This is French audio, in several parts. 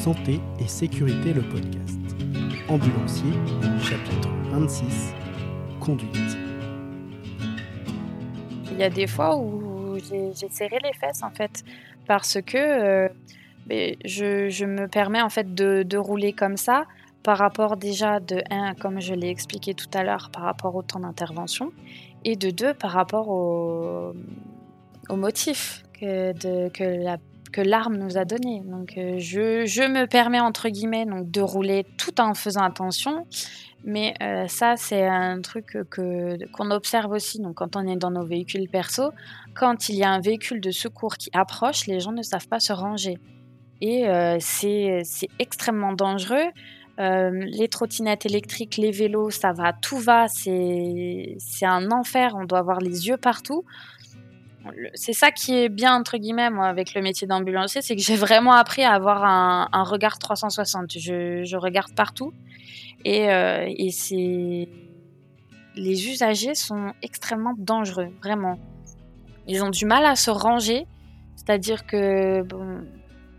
Santé et Sécurité le podcast. Ambulancier, chapitre 26, Conduite. Il y a des fois où j'ai serré les fesses en fait, parce que euh, ben, je, me permets en fait de, rouler comme ça par rapport déjà de 1, comme je l'ai expliqué tout à l'heure, par rapport au temps d'intervention, et de 2, par rapport au, motif que, de, que la que l'arme nous a donné. Donc euh, je, me permets entre guillemets donc de rouler tout en faisant attention. Mais euh, ça, c'est un truc que, qu'on observe aussi donc, quand on est dans nos véhicules perso. Quand il y a un véhicule de secours qui approche, les gens ne savent pas se ranger. Et euh, c'est, extrêmement dangereux. les trottinettes électriques, les vélos, ça va, tout va. C'est un enfer. On doit avoir les yeux partout c'est ça qui est bien entre guillemets moi avec le métier d'ambulancier, c'est que j'ai vraiment appris à avoir un, regard 360. Je, regarde partout et, euh, les usagers sont extrêmement dangereux, vraiment. Ils ont du mal à se ranger, c'est-à-dire que bon,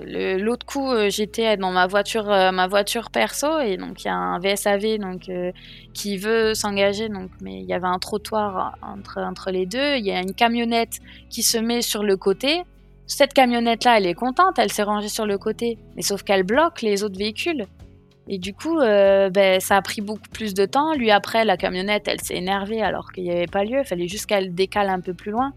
L'autre coup, euh, j'étais dans ma voiture, euh, ma voiture perso, et donc il y a un VSAV donc, euh, qui veut s'engager, mais il y avait un trottoir entre, entre les deux. Il y a une camionnette qui se met sur le côté. Cette camionnette-là, elle est contente, elle s'est rangée sur le côté, mais sauf qu'elle bloque les autres véhicules. Et du coup, ben, ça a pris beaucoup plus de temps. Lui, après, la camionnette, elle s'est énervée alors qu'il n'y avait pas lieu. Il fallait juste qu'elle décale un peu plus loin.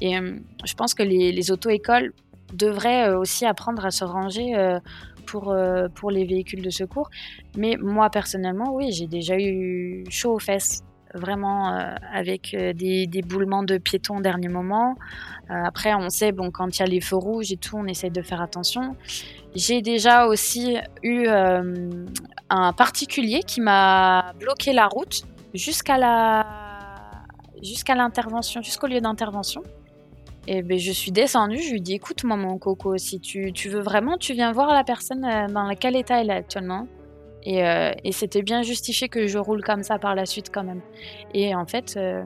Et je pense que les auto-écoles devrait euh, aussi apprendre à se ranger euh, pour, euh, pour les véhicules de secours. Mais moi, personnellement, oui, j'ai déjà eu chaud aux fesses vraiment avec des, des, boulements de piétons au dernier moment. après, on sait, bon, quand il y a les feux rouges et tout, on essaye de faire attention. J'ai déjà aussi eu un particulier qui m'a bloqué la route jusqu'à la jusqu'à l'intervention, jusqu'au lieu d'intervention. Et ben, je suis descendue, je lui dis écoute, moi, mon coco, si tu, tu, veux vraiment, tu viens voir la personne euh, dans quel état elle est actuellement. Et, euh, et c'était bien justifié que je roule comme ça par la suite, quand même. Et en fait, euh,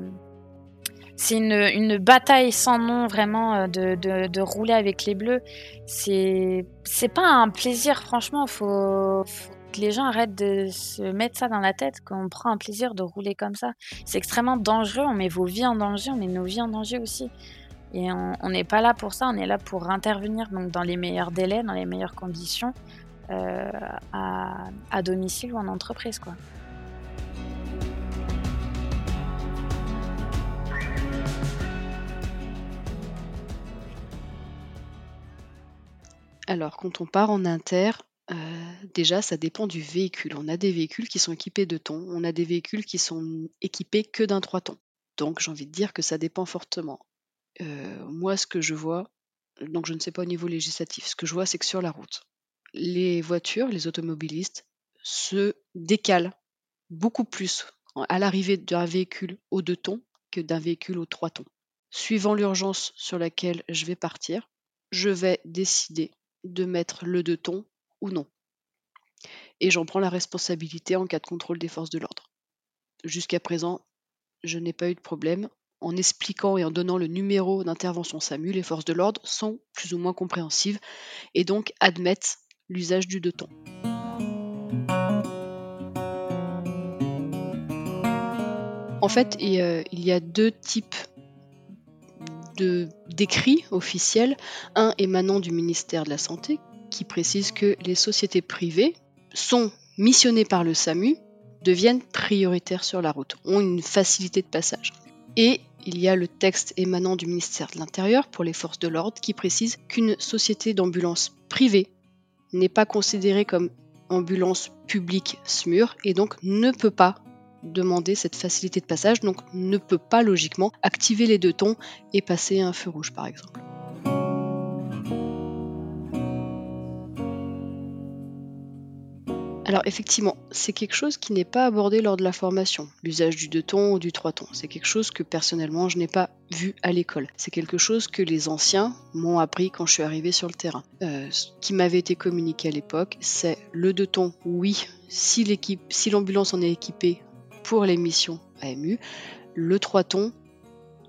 c'est une, une, bataille sans nom, vraiment, de, de, de rouler avec les bleus. C'est pas un plaisir, franchement, faut, faut que les gens arrêtent de se mettre ça dans la tête, qu'on prend un plaisir de rouler comme ça. C'est extrêmement dangereux, on met vos vies en danger, on met nos vies en danger aussi. Et on n'est pas là pour ça, on est là pour intervenir donc dans les meilleurs délais, dans les meilleures conditions, euh, à, domicile ou en entreprise. Quoi. Alors, quand on part en inter, euh, déjà, ça dépend du véhicule. On a des véhicules qui sont équipés de tons, on a des véhicules qui sont équipés que d'un trois tons. Donc, j'ai envie de dire que ça dépend fortement. Moi, ce que je vois, donc je ne sais pas au niveau législatif, ce que je vois, c'est que sur la route, les voitures, les automobilistes se décalent beaucoup plus à l'arrivée d'un véhicule au deux tons que d'un véhicule au trois tons. Suivant l'urgence sur laquelle je vais partir, je vais décider de mettre le deux tons ou non. Et j'en prends la responsabilité en cas de contrôle des forces de l'ordre. Jusqu'à présent, je n'ai pas eu de problème en expliquant et en donnant le numéro d'intervention SAMU, les forces de l'ordre sont plus ou moins compréhensives et donc admettent l'usage du deux tons. En fait, il y a deux types d'écrits officiels. Un émanant du ministère de la Santé qui précise que les sociétés privées sont missionnées par le SAMU, deviennent prioritaires sur la route, ont une facilité de passage. Et il y a le texte émanant du ministère de l'Intérieur pour les forces de l'ordre qui précise qu'une société d'ambulance privée n'est pas considérée comme ambulance publique SMUR et donc ne peut pas demander cette facilité de passage, donc ne peut pas logiquement activer les deux tons et passer un feu rouge par exemple. Alors effectivement, c'est quelque chose qui n'est pas abordé lors de la formation, l'usage du deux tons ou du trois tons. C'est quelque chose que personnellement je n'ai pas vu à l'école. C'est quelque chose que les anciens m'ont appris quand je suis arrivée sur le terrain. Euh, ce qui m'avait été communiqué à l'époque, c'est le deux tons, oui, si l'équipe, si l'ambulance en est équipée pour les missions AMU, le trois tons,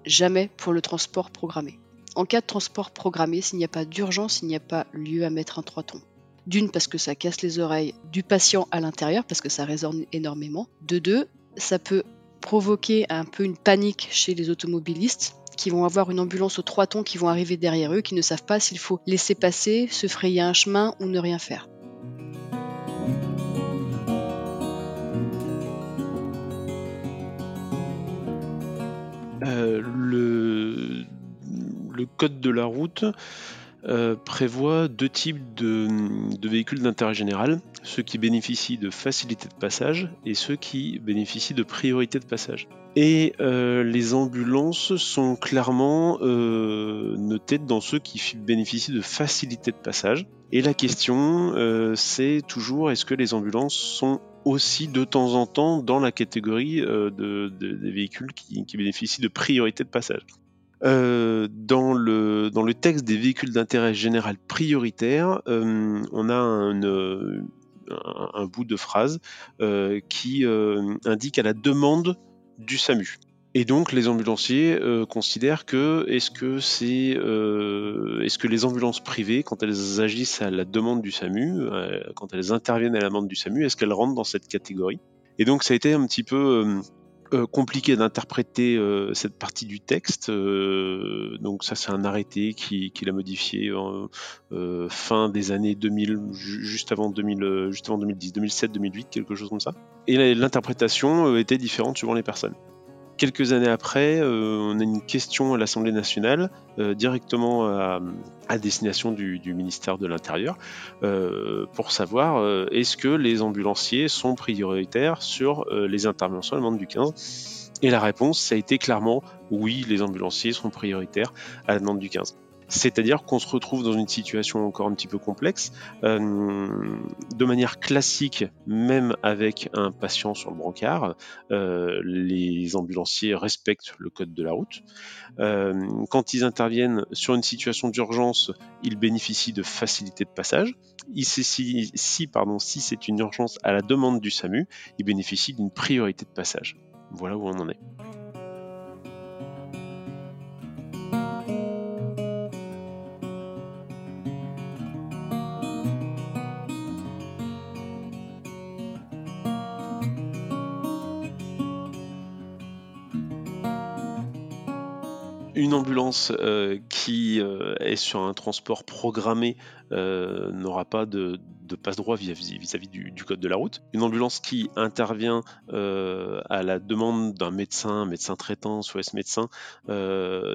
jamais pour le transport programmé. En cas de transport programmé, s'il n'y a pas d'urgence, il n'y a pas lieu à mettre un trois tons. D'une, parce que ça casse les oreilles du patient à l'intérieur, parce que ça résonne énormément. De deux, ça peut provoquer un peu une panique chez les automobilistes qui vont avoir une ambulance aux trois tons qui vont arriver derrière eux, qui ne savent pas s'il faut laisser passer, se frayer un chemin ou ne rien faire. Euh, le, le code de la route euh, prévoit deux types de, véhicules d'intérêt général, ceux qui bénéficient de facilité de passage et ceux qui bénéficient de priorité de passage. Et euh, les ambulances sont clairement euh, notées dans ceux qui bénéficient de facilité de passage. Et la question, c'est toujours est-ce que les ambulances sont aussi de temps en temps dans la catégorie des véhicules qui, bénéficient de priorité de passage? Euh, dans, le, texte des véhicules d'intérêt général prioritaire, euh, on a un, euh, bout de phrase qui indique à la demande du SAMU. Et donc les ambulanciers considèrent que est-ce que les ambulances privées, quand elles agissent à la demande du SAMU, quand elles interviennent à la demande du SAMU, est-ce qu'elles rentrent dans cette catégorie? Et donc ça a été un petit peu euh, compliqué d'interpréter euh, cette partie du texte. Euh, donc ça, c'est un arrêté qui, qui l'a modifié fin des années 2000, juste avant 2000, juste avant 2010, 2007, 2008, quelque chose comme ça. Et l'interprétation était différente suivant les personnes. Quelques années après, euh, on a une question à l'Assemblée nationale, euh, directement à, destination du, ministère de l'Intérieur, euh, pour savoir est-ce que les ambulanciers sont prioritaires sur les interventions à la demande du 15 Et la réponse, ça a été clairement oui, les ambulanciers sont prioritaires à la demande du 15. C'est-à-dire qu'on se retrouve dans une situation encore un petit peu complexe. Euh, de manière classique, même avec un patient sur le brancard, euh, les ambulanciers respectent le code de la route. Euh, quand ils interviennent sur une situation d'urgence, ils bénéficient de facilité de passage. Si c'est une urgence à la demande du SAMU, ils bénéficient d'une priorité de passage. Voilà où on en est. une ambulance euh, qui euh, est sur un transport programmé euh, n'aura pas de, passe-droit vis-à-vis du, code de la route. Une ambulance qui intervient à la demande d'un médecin, médecin traitant, soit médecin,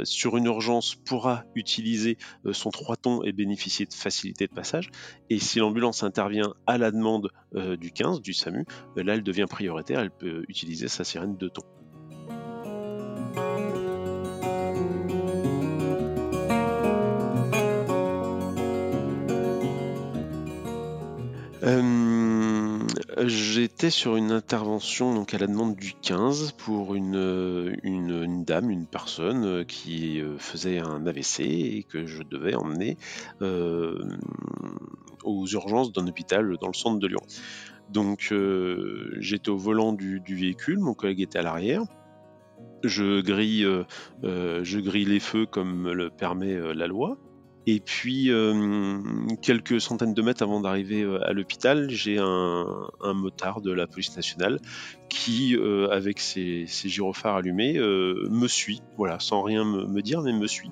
sur une urgence pourra utiliser son 3 tons et bénéficier de facilité de passage. Et si l'ambulance intervient à la demande du 15, du SAMU, là elle devient prioritaire, elle peut utiliser sa sirène de tons. J'étais sur une intervention donc à la demande du 15 pour une, une, dame, une personne euh, qui euh, faisait un AVC et que je devais emmener aux urgences d'un hôpital dans le centre de Lyon. Donc j'étais au volant du, véhicule, mon collègue était à l'arrière. Je grille, je grille les feux comme le permet la loi. Et puis, euh, quelques centaines de mètres avant d'arriver euh, à l'hôpital, j'ai un, motard de la police nationale qui, euh, avec ses, gyrophares allumés, me suit. Voilà, sans rien me, dire, mais me suit.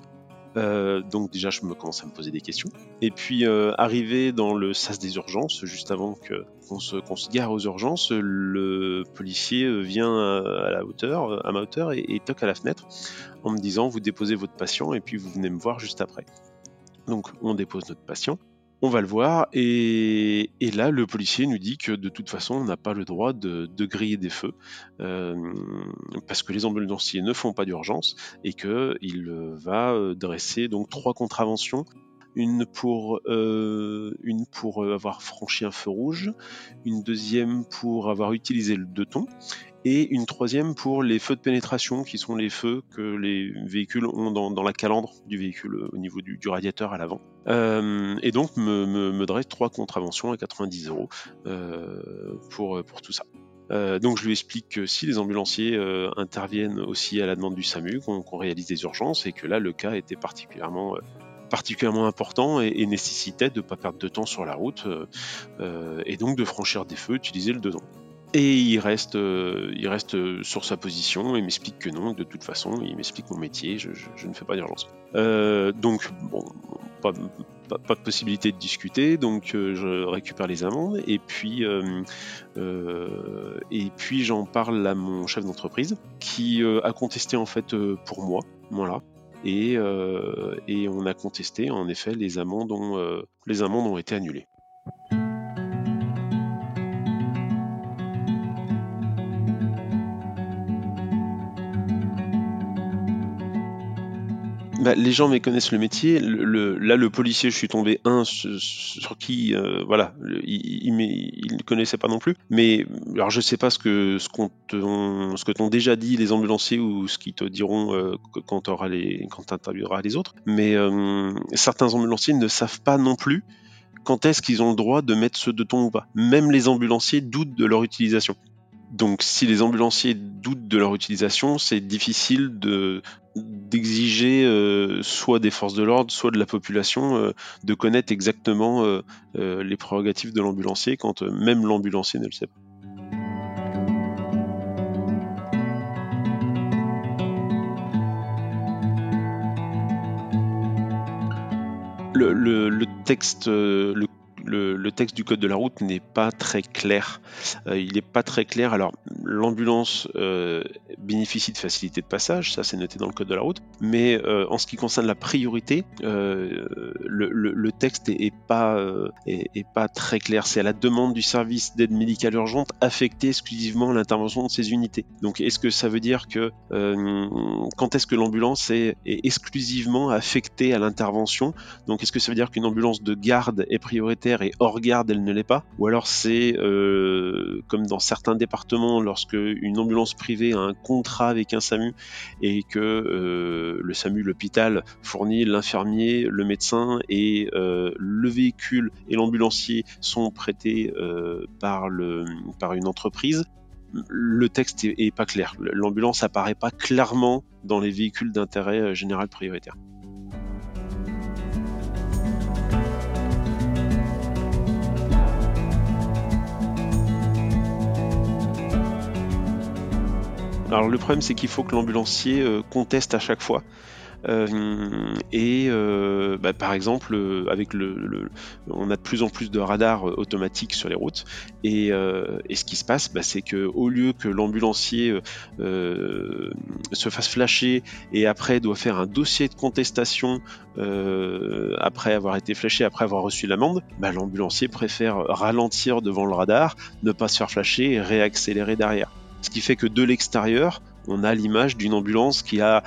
donc déjà, je me commence à me poser des questions. Et puis, arrivé dans le sas des urgences, juste avant qu'on se, se, gare aux urgences, le policier vient à, la hauteur, à ma hauteur, et toque à la fenêtre en me disant vous déposez votre patient et puis vous venez me voir juste après. Donc on dépose notre patient, on va le voir, et, là le policier nous dit que de toute façon on n'a pas le droit de, griller des feux, euh, parce que les ambulanciers ne font pas d'urgence, et qu'il va euh, dresser donc trois contraventions une pour, euh, une pour avoir franchi un feu rouge, une deuxième pour avoir utilisé le deux tons, et une troisième pour les feux de pénétration, qui sont les feux que les véhicules ont dans, la calandre du véhicule au niveau du, radiateur à l'avant. Euh, et donc me, dresse trois contraventions à 90 euros euh, pour, pour tout ça. Euh, donc je lui explique que si les ambulanciers interviennent aussi à la demande du SAMU, qu'on réalise des urgences et que là le cas était particulièrement particulièrement important et, nécessitait de ne pas perdre de temps sur la route et donc de franchir des feux, utiliser le dedans. Et il reste, il reste sur sa position et m'explique que non, de toute façon, il m'explique mon métier, je, ne fais pas d'urgence. donc, bon, pas, pas, de possibilité de discuter, donc euh, je récupère les amendes et puis euh, euh, puis j'en parle à mon chef d'entreprise qui a contesté en fait pour moi, voilà. Et, et on a contesté en effet les amendes ont, les amendes ont été annulées. Bah, les gens méconnaissent le métier. Là, le policier, je suis tombé un sur, qui, euh, voilà, il, ne connaissait pas non plus. Mais alors, je sais pas ce que ce qu'on t'ont déjà dit les ambulanciers ou ce qu'ils te diront euh, quand tu les, quand les autres. Mais euh, certains ambulanciers ne savent pas non plus quand est-ce qu'ils ont le droit de mettre ce de ton ou pas. Même les ambulanciers doutent de leur utilisation. Donc si les ambulanciers doutent de leur utilisation, c'est difficile de d'exiger euh, soit des forces de l'ordre, soit de la population euh, de connaître exactement euh, les prérogatives de l'ambulancier quand même l'ambulancier ne le sait pas. Le, texte du code de la route n'est pas très clair. Euh, il n'est pas très clair. Alors, l'ambulance euh, bénéficie de facilité de passage, ça c'est noté dans le code de la route, mais euh, en ce qui concerne la priorité, le, texte est, pas, est, pas très clair. C'est à la demande du service d'aide médicale urgente affecté exclusivement l'intervention de ces unités. Donc, est-ce que ça veut dire que quand est-ce que l'ambulance est, est exclusivement affectée à l'intervention? Donc, est-ce que ça veut dire qu'une ambulance de garde est prioritaire hors garde, elle ne l'est pas. Ou alors c'est euh, comme dans certains départements, lorsque une ambulance privée a un contrat avec un SAMU et que euh, le SAMU, l'hôpital, fournit l'infirmier, le médecin et euh, le véhicule et l'ambulancier sont prêtés par, le, par une entreprise, le texte est, pas clair. L'ambulance apparaît pas clairement dans les véhicules d'intérêt général prioritaire. Alors le problème c'est qu'il faut que l'ambulancier euh, conteste à chaque fois. Euh, et euh, bah, par exemple, avec le, on a de plus en plus de radars automatiques sur les routes, et, ce qui se passe, bah, c'est que au lieu que l'ambulancier se fasse flasher et après doit faire un dossier de contestation après avoir été flashé, après avoir reçu l'amende, bah, l'ambulancier préfère ralentir devant le radar, ne pas se faire flasher et réaccélérer derrière. Ce qui fait que de l'extérieur, on a l'image d'une ambulance qui a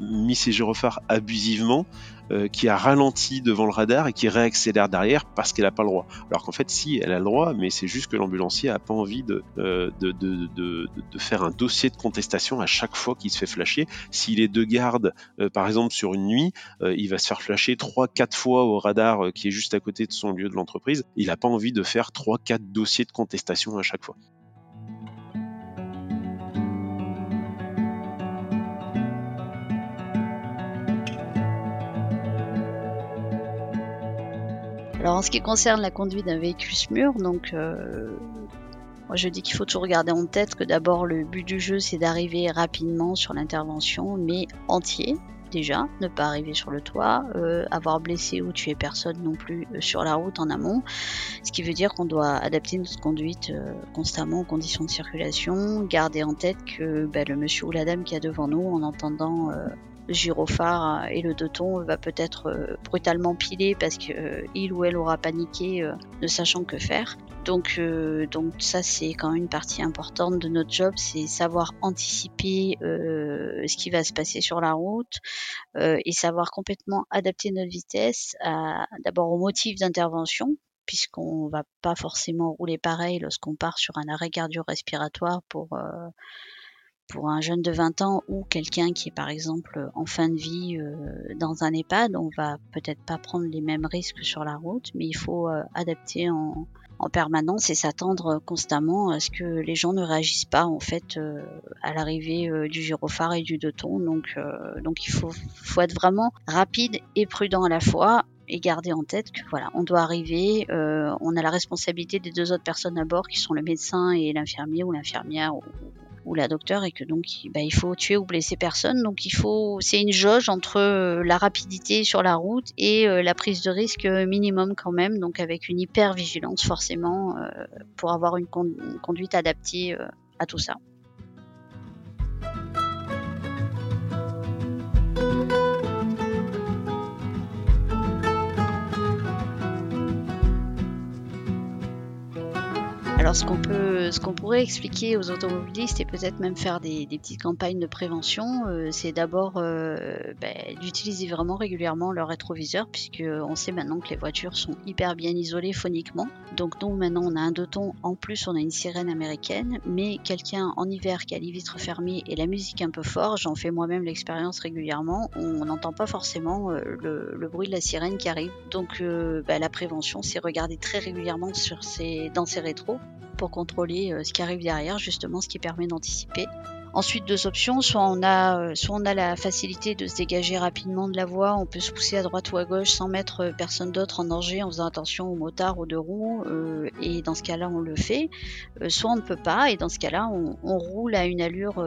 mis ses gyrophares abusivement, euh, qui a ralenti devant le radar et qui réaccélère derrière parce qu'elle n'a pas le droit. Alors qu'en fait, si, elle a le droit, mais c'est juste que l'ambulancier n'a pas envie de, euh, de, faire un dossier de contestation à chaque fois qu'il se fait flasher. S'il est de garde, euh, par exemple, sur une nuit, il va se faire flasher 3-4 fois au radar qui est juste à côté de son lieu de l'entreprise. Il n'a pas envie de faire 3-4 dossiers de contestation à chaque fois. Alors en ce qui concerne la conduite d'un véhicule SMUR, donc euh, moi je dis qu'il faut toujours garder en tête que d'abord le but du jeu c'est d'arriver rapidement sur l'intervention, mais entier déjà, ne pas arriver sur le toit, euh, avoir blessé ou tué personne non plus euh, sur la route en amont, ce qui veut dire qu'on doit adapter notre conduite constamment aux conditions de circulation, garder en tête que ben, le monsieur ou la dame qui est devant nous en entendant le gyrophare et le doton va peut-être euh, brutalement piler parce qu'il euh, ou elle aura paniqué euh, ne sachant que faire. Donc, donc ça c'est quand même une partie importante de notre job, c'est savoir anticiper ce qui va se passer sur la route et savoir complètement adapter notre vitesse d'abord au motif d'intervention puisqu'on va pas forcément rouler pareil lorsqu'on part sur un arrêt cardio-respiratoire pour pour un jeune de 20 ans ou quelqu'un qui est par exemple en fin de vie euh, dans un EHPAD, on va peut-être pas prendre les mêmes risques sur la route, mais il faut euh, adapter en, permanence et s'attendre constamment à ce que les gens ne réagissent pas en fait euh, à l'arrivée du gyrophare et du deux Donc, il faut, faut être vraiment rapide et prudent à la fois et garder en tête que voilà, on doit arriver, on a la responsabilité des deux autres personnes à bord qui sont le médecin et l'infirmier ou l'infirmière ou, ou la docteur et que donc bah, il faut tuer ou blesser personne. Donc il faut, c'est une jauge entre euh, la rapidité sur la route et euh, la prise de risque minimum quand même. Donc avec une hyper vigilance forcément euh, pour avoir une conduite adaptée à tout ça. Alors ce qu'on peut, ce qu'on pourrait expliquer aux automobilistes et peut-être même faire des, petites campagnes de prévention, euh, c'est d'abord euh, ben, d'utiliser vraiment régulièrement leur rétroviseur, puisque on sait maintenant que les voitures sont hyper bien isolées phoniquement. Donc nous maintenant on a un deux tons, en plus on a une sirène américaine, mais quelqu'un en hiver qui a les vitres fermées et la musique un peu fort, j'en fais moi-même l'expérience régulièrement, on n'entend pas forcément euh, le, bruit de la sirène qui arrive. Donc ben, la prévention, c'est regarder très régulièrement dans ces rétros pour contrôler euh, ce qui arrive derrière, justement, ce qui permet d'anticiper. Ensuite, deux options. Soit on, a, euh, soit on a la facilité de se dégager rapidement de la voie, on peut se pousser à droite ou à gauche sans mettre euh, personne d'autre en danger en faisant attention aux motards ou deux roues. et dans ce cas-là, on le fait. soit on ne peut pas, et dans ce cas-là, on, roule à une allure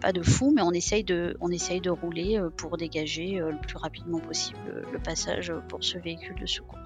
pas de fou, mais on essaye de, on essaye de rouler pour dégager le plus rapidement possible le passage pour ce véhicule de secours.